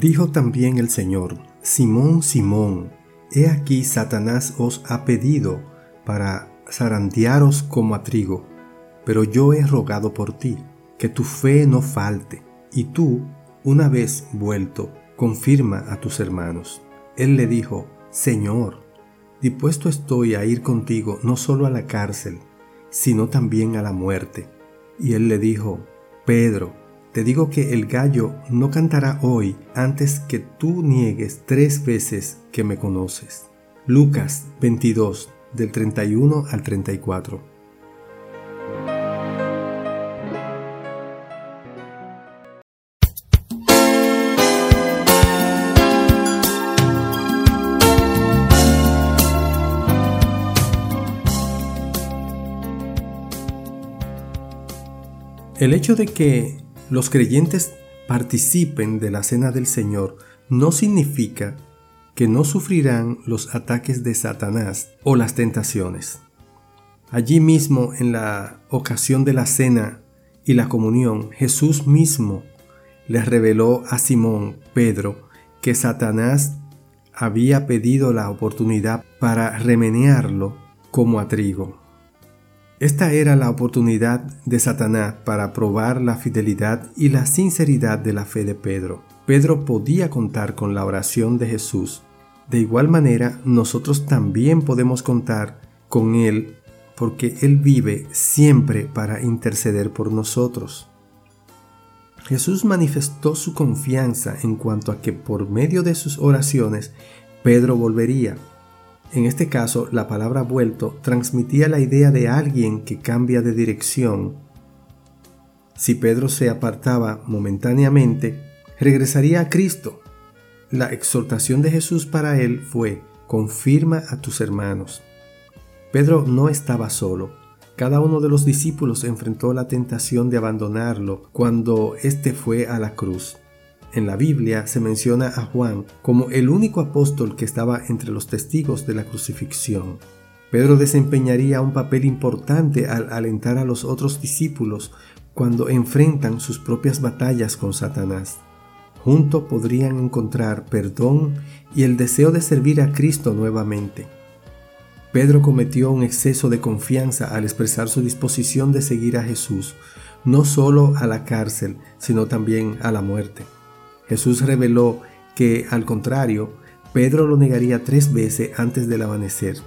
Dijo también el Señor, Simón, Simón, he aquí Satanás os ha pedido para zarandearos como a trigo, pero yo he rogado por ti, que tu fe no falte, y tú, una vez vuelto, confirma a tus hermanos. Él le dijo, Señor, dispuesto estoy a ir contigo no solo a la cárcel, sino también a la muerte. Y él le dijo, Pedro, te digo que el gallo no cantará hoy antes que tú niegues tres veces que me conoces. Lucas 22, del 31 al 34. El hecho de que los creyentes participen de la cena del Señor no significa que no sufrirán los ataques de Satanás o las tentaciones. Allí mismo, en la ocasión de la cena y la comunión, Jesús mismo les reveló a Simón Pedro que Satanás había pedido la oportunidad para remenearlo como a trigo. Esta era la oportunidad de Satanás para probar la fidelidad y la sinceridad de la fe de Pedro. Pedro podía contar con la oración de Jesús. De igual manera, nosotros también podemos contar con Él porque Él vive siempre para interceder por nosotros. Jesús manifestó su confianza en cuanto a que por medio de sus oraciones Pedro volvería. En este caso, la palabra vuelto transmitía la idea de alguien que cambia de dirección. Si Pedro se apartaba momentáneamente, regresaría a Cristo. La exhortación de Jesús para él fue, confirma a tus hermanos. Pedro no estaba solo. Cada uno de los discípulos enfrentó la tentación de abandonarlo cuando éste fue a la cruz. En la Biblia se menciona a Juan como el único apóstol que estaba entre los testigos de la crucifixión. Pedro desempeñaría un papel importante al alentar a los otros discípulos cuando enfrentan sus propias batallas con Satanás. Juntos podrían encontrar perdón y el deseo de servir a Cristo nuevamente. Pedro cometió un exceso de confianza al expresar su disposición de seguir a Jesús, no solo a la cárcel, sino también a la muerte. Jesús reveló que, al contrario, Pedro lo negaría tres veces antes del amanecer.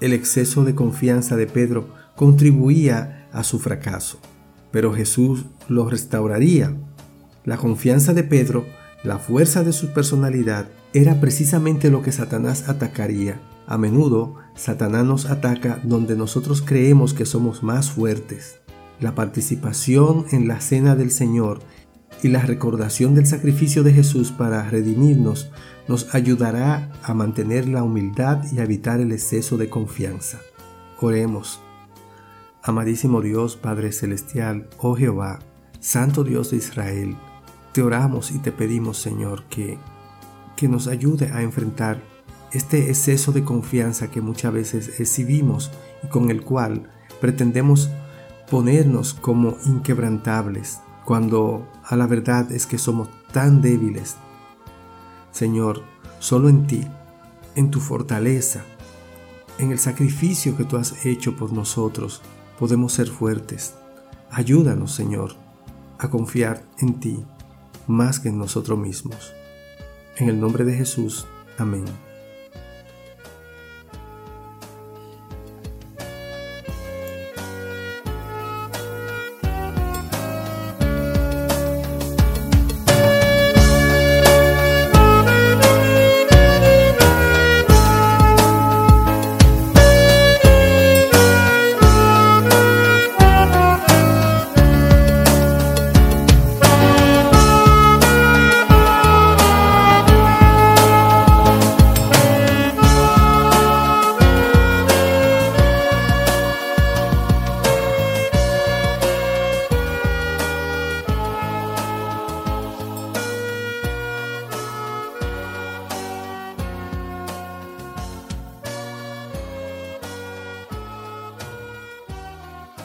El exceso de confianza de Pedro contribuía a su fracaso, pero Jesús lo restauraría. La confianza de Pedro, la fuerza de su personalidad, era precisamente lo que Satanás atacaría. A menudo, Satanás nos ataca donde nosotros creemos que somos más fuertes. La participación en la cena del Señor y la recordación del sacrificio de Jesús para redimirnos nos ayudará a mantener la humildad y a evitar el exceso de confianza. Oremos. Amadísimo Dios, Padre Celestial, oh Jehová, Santo Dios de Israel, te oramos y te pedimos, Señor, que, que nos ayude a enfrentar este exceso de confianza que muchas veces exhibimos y con el cual pretendemos ponernos como inquebrantables, cuando a la verdad es que somos tan débiles. Señor, solo en ti, en tu fortaleza, en el sacrificio que tú has hecho por nosotros, podemos ser fuertes. Ayúdanos, Señor, a confiar en ti más que en nosotros mismos. En el nombre de Jesús. Amén.